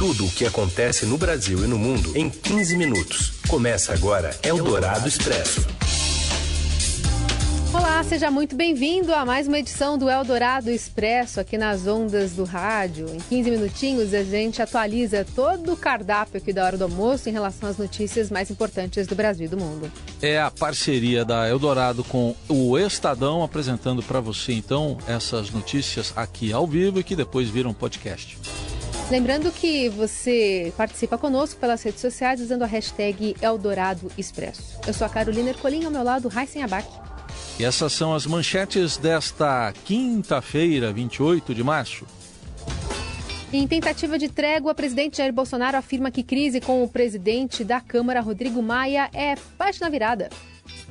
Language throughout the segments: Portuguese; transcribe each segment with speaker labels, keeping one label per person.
Speaker 1: Tudo o que acontece no Brasil e no mundo em 15 minutos. Começa agora Eldorado Expresso.
Speaker 2: Olá, seja muito bem-vindo a mais uma edição do Eldorado Expresso aqui nas ondas do rádio. Em 15 minutinhos a gente atualiza todo o cardápio aqui da hora do almoço em relação às notícias mais importantes do Brasil e do mundo.
Speaker 3: É a parceria da Eldorado com o Estadão apresentando para você então essas notícias aqui ao vivo e que depois viram podcast.
Speaker 2: Lembrando que você participa conosco pelas redes sociais usando a hashtag Eldorado Expresso. Eu sou a Carolina Ercolim, ao meu lado, Raíssen Abac.
Speaker 3: E essas são as manchetes desta quinta-feira, 28 de março.
Speaker 2: Em tentativa de trégua, o presidente Jair Bolsonaro afirma que crise com o presidente da Câmara, Rodrigo Maia, é página virada.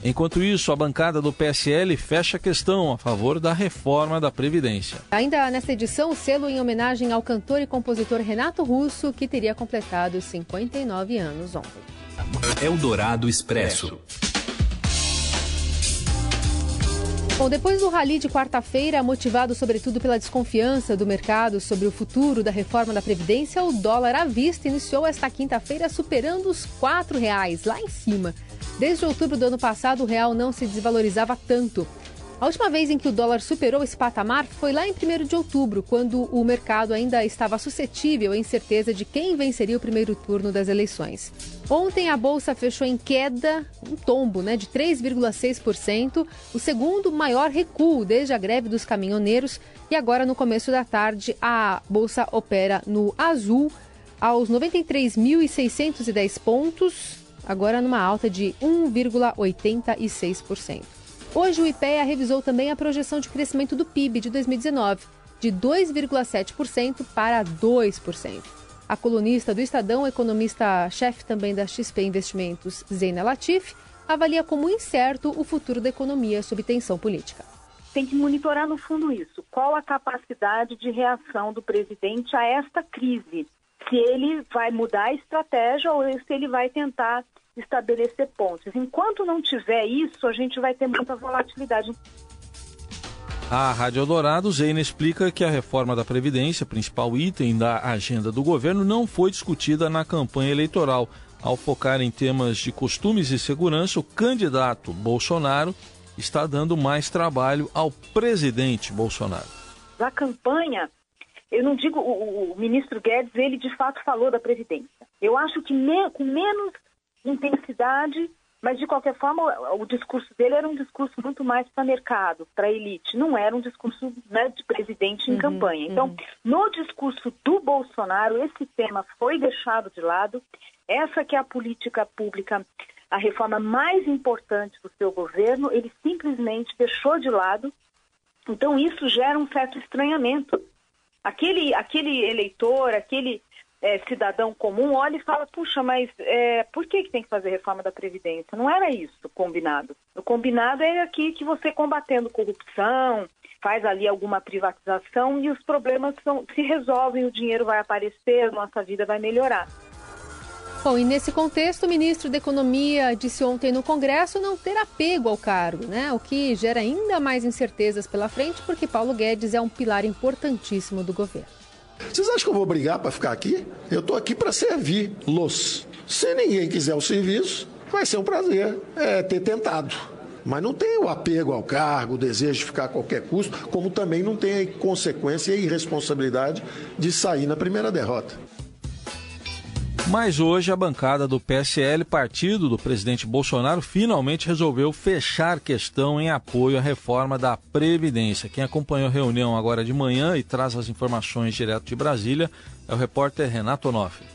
Speaker 3: Enquanto isso, a bancada do PSL fecha a questão a favor da reforma da Previdência.
Speaker 2: Ainda nesta edição, o selo em homenagem ao cantor e compositor Renato Russo, que teria completado 59 anos ontem.
Speaker 1: Eldorado Expresso.
Speaker 2: Bom, depois do rally de quarta-feira, motivado sobretudo pela desconfiança do mercado sobre o futuro da reforma da Previdência, o dólar à vista iniciou esta quinta-feira superando os R$ reais lá em cima. Desde outubro do ano passado, o real não se desvalorizava tanto. A última vez em que o dólar superou esse patamar foi lá em 1 de outubro, quando o mercado ainda estava suscetível à incerteza de quem venceria o primeiro turno das eleições. Ontem a bolsa fechou em queda, um tombo né, de 3,6%, o segundo maior recuo desde a greve dos caminhoneiros. E agora, no começo da tarde, a bolsa opera no azul aos 93.610 pontos, agora numa alta de 1,86%. Hoje o IPEA revisou também a projeção de crescimento do PIB de 2019, de 2,7% para 2%. A colunista do Estadão, economista-chefe também da XP Investimentos, Zeina Latif, avalia como incerto o futuro da economia sob tensão política.
Speaker 4: Tem que monitorar no fundo isso. Qual a capacidade de reação do presidente a esta crise? Se ele vai mudar a estratégia ou se ele vai tentar estabelecer pontes. Enquanto não tiver isso, a gente vai ter muita volatilidade.
Speaker 3: A Rádio Eldorado, Zeina explica que a reforma da Previdência, principal item da agenda do governo, não foi discutida na campanha eleitoral. Ao focar em temas de costumes e segurança, o candidato Bolsonaro está dando mais trabalho ao presidente Bolsonaro.
Speaker 4: Na campanha, eu não digo, o, o ministro Guedes, ele de fato falou da Previdência. Eu acho que me, com menos intensidade, mas de qualquer forma o, discurso dele era um discurso muito mais para mercado, para elite, não era um discurso né, de presidente em uhum, campanha. Então, uhum. no discurso do Bolsonaro, esse tema foi deixado de lado. Essa que é a política pública, a reforma mais importante do seu governo, ele simplesmente deixou de lado. Então, isso gera um certo estranhamento. Aquele, aquele eleitor, aquele é, cidadão comum olha e fala, puxa, mas é, por que, que tem que fazer reforma da Previdência? Não era isso combinado. O combinado é aqui que você combatendo corrupção, faz ali alguma privatização e os problemas são, se resolvem, o dinheiro vai aparecer, nossa vida vai melhorar.
Speaker 2: Bom, e nesse contexto, o ministro da Economia disse ontem no Congresso não ter apego ao cargo, né? O que gera ainda mais incertezas pela frente, porque Paulo Guedes é um pilar importantíssimo do governo.
Speaker 5: Vocês acham que eu vou brigar para ficar aqui? Eu estou aqui para servir-los. Se ninguém quiser o serviço, vai ser um prazer é, ter tentado. Mas não tem o apego ao cargo, o desejo de ficar a qualquer custo, como também não tem a consequência e a irresponsabilidade de sair na primeira derrota.
Speaker 3: Mas hoje a bancada do PSL, partido do presidente Bolsonaro, finalmente resolveu fechar questão em apoio à reforma da Previdência. Quem acompanhou a reunião agora de manhã e traz as informações direto de Brasília é o repórter Renato Onofre.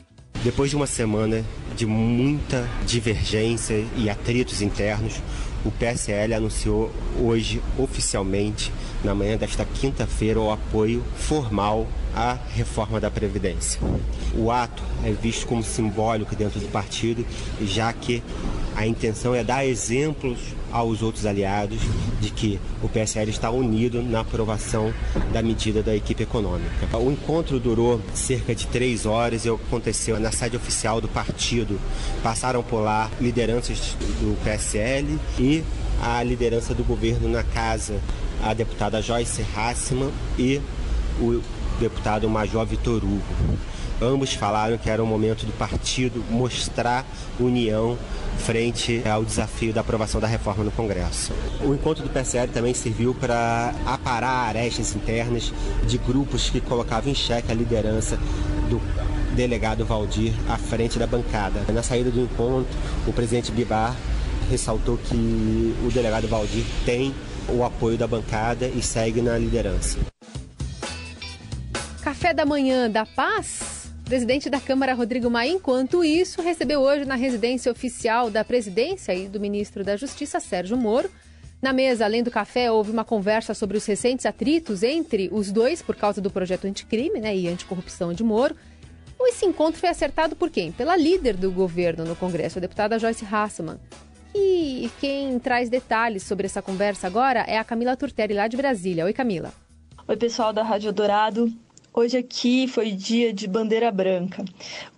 Speaker 6: Depois de uma semana de muita divergência e atritos internos, o PSL anunciou hoje oficialmente, na manhã desta quinta-feira, o apoio formal à reforma da Previdência. O ato é visto como simbólico dentro do partido, já que a intenção é dar exemplos aos outros aliados de que o PSL está unido na aprovação da medida da equipe econômica. O encontro durou cerca de três horas e aconteceu na sede oficial do partido. Passaram por lá lideranças do PSL e a liderança do governo na casa, a deputada Joyce Hassman e o deputado Major Vitor Hugo. Ambos falaram que era o momento do partido mostrar união frente ao desafio da aprovação da reforma no Congresso. O encontro do PSL também serviu para aparar arestas internas de grupos que colocavam em xeque a liderança do delegado Valdir à frente da bancada. Na saída do encontro, o presidente Bibar ressaltou que o delegado Valdir tem o apoio da bancada e segue na liderança.
Speaker 2: Café da manhã da paz? Presidente da Câmara, Rodrigo Maia, enquanto isso, recebeu hoje na residência oficial da presidência e do ministro da Justiça, Sérgio Moro. Na mesa, além do café, houve uma conversa sobre os recentes atritos entre os dois por causa do projeto anticrime né, e anticorrupção de Moro. Esse encontro foi acertado por quem? Pela líder do governo no Congresso, a deputada Joyce Hasselman. E quem traz detalhes sobre essa conversa agora é a Camila Turtelli, lá de Brasília. Oi, Camila.
Speaker 7: Oi, pessoal da Rádio Dourado. Hoje aqui foi dia de bandeira branca.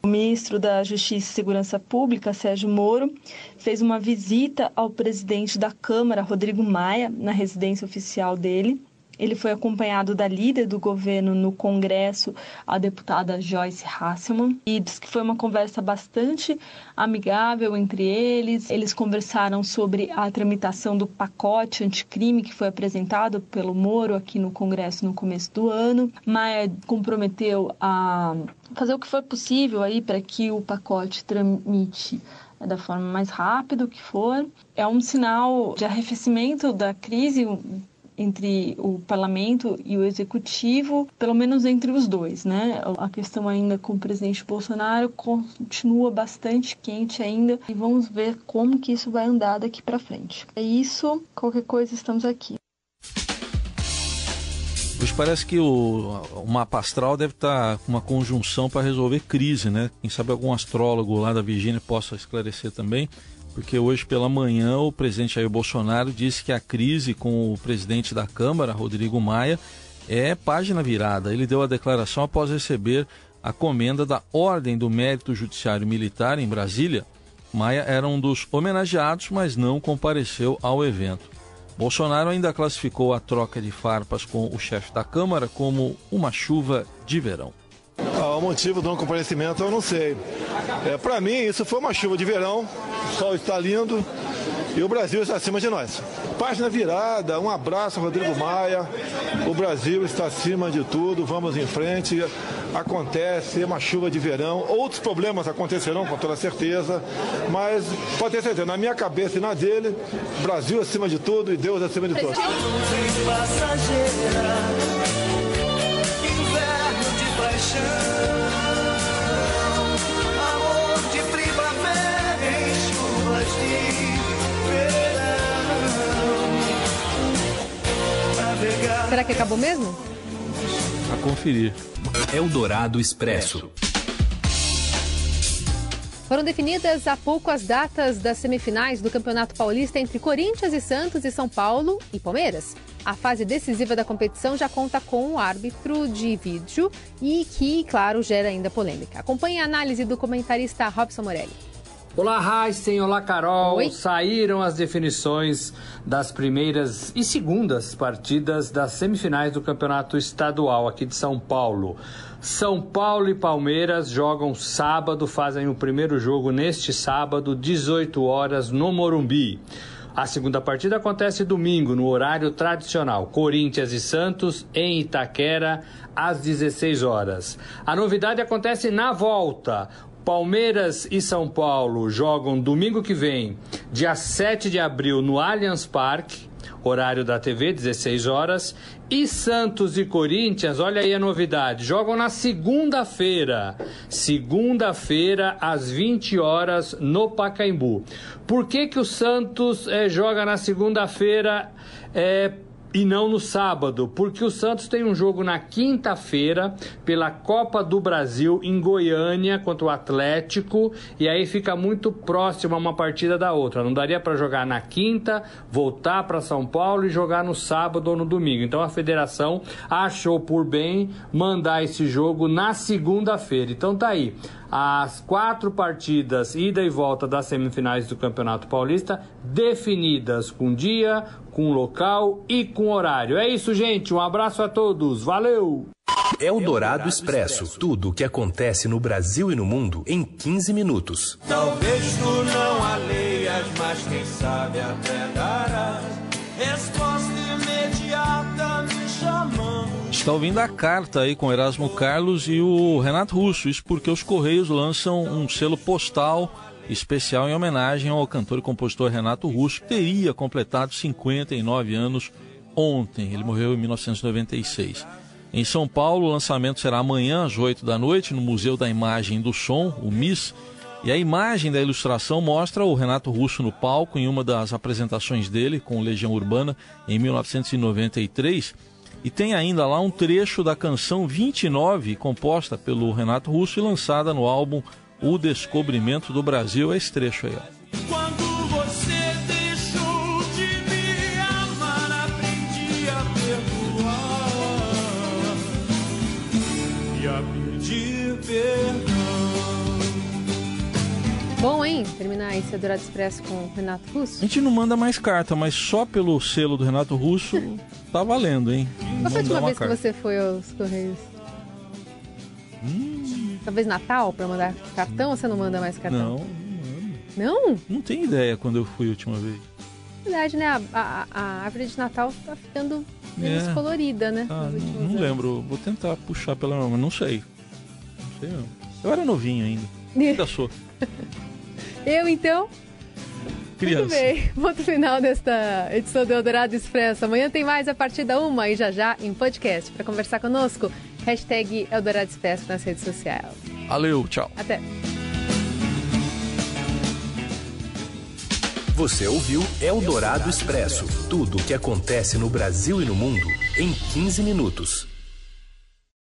Speaker 7: O ministro da Justiça e Segurança Pública, Sérgio Moro, fez uma visita ao presidente da Câmara, Rodrigo Maia, na residência oficial dele. Ele foi acompanhado da líder do governo no Congresso, a deputada Joyce Hasselman, e diz que foi uma conversa bastante amigável entre eles. Eles conversaram sobre a tramitação do pacote anticrime que foi apresentado pelo Moro aqui no Congresso no começo do ano. Maia comprometeu a fazer o que for possível aí para que o pacote tramite da forma mais rápida que for. É um sinal de arrefecimento da crise entre o parlamento e o executivo, pelo menos entre os dois, né? A questão ainda com o presidente Bolsonaro continua bastante quente ainda e vamos ver como que isso vai andar daqui para frente. É isso, qualquer coisa estamos aqui.
Speaker 3: Pois parece que o, o mapa astral deve estar com uma conjunção para resolver crise, né? Quem sabe algum astrólogo lá da Virgínia possa esclarecer também porque hoje pela manhã o presidente Jair Bolsonaro disse que a crise com o presidente da Câmara, Rodrigo Maia, é página virada. Ele deu a declaração após receber a comenda da Ordem do Mérito Judiciário Militar em Brasília. Maia era um dos homenageados, mas não compareceu ao evento. Bolsonaro ainda classificou a troca de farpas com o chefe da Câmara como uma chuva de verão.
Speaker 8: Ah, o motivo do não comparecimento eu não sei. É, Para mim, isso foi uma chuva de verão, o sol está lindo e o Brasil está acima de nós. Página virada, um abraço, Rodrigo Maia. O Brasil está acima de tudo, vamos em frente. Acontece uma chuva de verão, outros problemas acontecerão com toda certeza, mas pode ter certeza, na minha cabeça e na dele, Brasil acima de tudo e Deus acima de todos.
Speaker 2: Será que acabou mesmo?
Speaker 3: A conferir.
Speaker 1: Eldorado Expresso.
Speaker 2: Foram definidas há pouco as datas das semifinais do Campeonato Paulista entre Corinthians e Santos e São Paulo e Palmeiras. A fase decisiva da competição já conta com o árbitro de vídeo e que, claro, gera ainda polêmica. Acompanhe a análise do comentarista Robson Morelli.
Speaker 9: Olá, Heisen. Olá, Carol.
Speaker 2: Oi.
Speaker 9: Saíram as definições das primeiras e segundas partidas das semifinais do Campeonato Estadual aqui de São Paulo. São Paulo e Palmeiras jogam sábado, fazem o primeiro jogo neste sábado, 18 horas, no Morumbi. A segunda partida acontece domingo, no horário tradicional. Corinthians e Santos em Itaquera, às 16 horas. A novidade acontece na volta. Palmeiras e São Paulo jogam domingo que vem, dia 7 de abril, no Allianz Parque, horário da TV, 16 horas. E Santos e Corinthians, olha aí a novidade, jogam na segunda-feira. Segunda-feira, às 20 horas, no Pacaembu. Por que, que o Santos eh, joga na segunda-feira? Eh, e não no sábado, porque o Santos tem um jogo na quinta-feira pela Copa do Brasil em Goiânia contra o Atlético e aí fica muito próximo uma partida da outra. Não daria para jogar na quinta, voltar para São Paulo e jogar no sábado ou no domingo. Então a federação achou por bem mandar esse jogo na segunda-feira. Então tá aí as quatro partidas ida e volta das semifinais do Campeonato Paulista definidas com dia, com local e com horário. É isso, gente. Um abraço a todos. Valeu!
Speaker 1: Eldorado Expresso. Tudo o que acontece no Brasil e no mundo em 15 minutos.
Speaker 10: Talvez tu não a leias, mas quem sabe até dará resposta imediata me chamando.
Speaker 3: Está ouvindo a carta aí com Erasmo Carlos e o Renato Russo. Isso porque os Correios lançam um selo postal especial em homenagem ao cantor e compositor Renato Russo, que teria completado 59 anos ontem. Ele morreu em 1996. Em São Paulo, o lançamento será amanhã às 8 da noite no Museu da Imagem e do Som, o MIS. E a imagem da ilustração mostra o Renato Russo no palco em uma das apresentações dele com Legião Urbana em 1993. E tem ainda lá um trecho da canção 29, composta pelo Renato Russo e lançada no álbum O Descobrimento do Brasil. É esse trecho aí, ó.
Speaker 10: Quando você deixou de me amar, aprendi a perdoar e a pedir perdão.
Speaker 2: Bom, hein? Terminar esse Adorado Expresso com o Renato Russo.
Speaker 3: A gente não manda mais carta, mas só pelo selo do Renato Russo tá valendo, hein?
Speaker 2: Qual foi a última vez que
Speaker 3: carta.
Speaker 2: você foi aos Correios? Talvez Natal para mandar cartão ou você não manda mais cartão?
Speaker 3: Não,
Speaker 2: Não?
Speaker 3: não tenho ideia quando eu fui a última vez.
Speaker 2: Verdade, né? A, a- a árvore de Natal tá ficando menos
Speaker 3: É.
Speaker 2: colorida, né?
Speaker 3: Ah, não, não
Speaker 2: anos.
Speaker 3: lembro. Vou tentar puxar pela memória, não sei. Não sei não. Eu era novinho ainda. Ainda sou.
Speaker 2: Eu, então?
Speaker 3: Criança.
Speaker 2: Muito bem. Ponto final desta edição do Eldorado Expresso. Amanhã tem mais a partir da uma e já já em podcast. Para conversar conosco, hashtag Eldorado Expresso nas redes sociais.
Speaker 3: Valeu, tchau.
Speaker 2: Até.
Speaker 1: Você ouviu Eldorado Expresso. Tudo o que acontece no Brasil e no mundo em 15 minutos.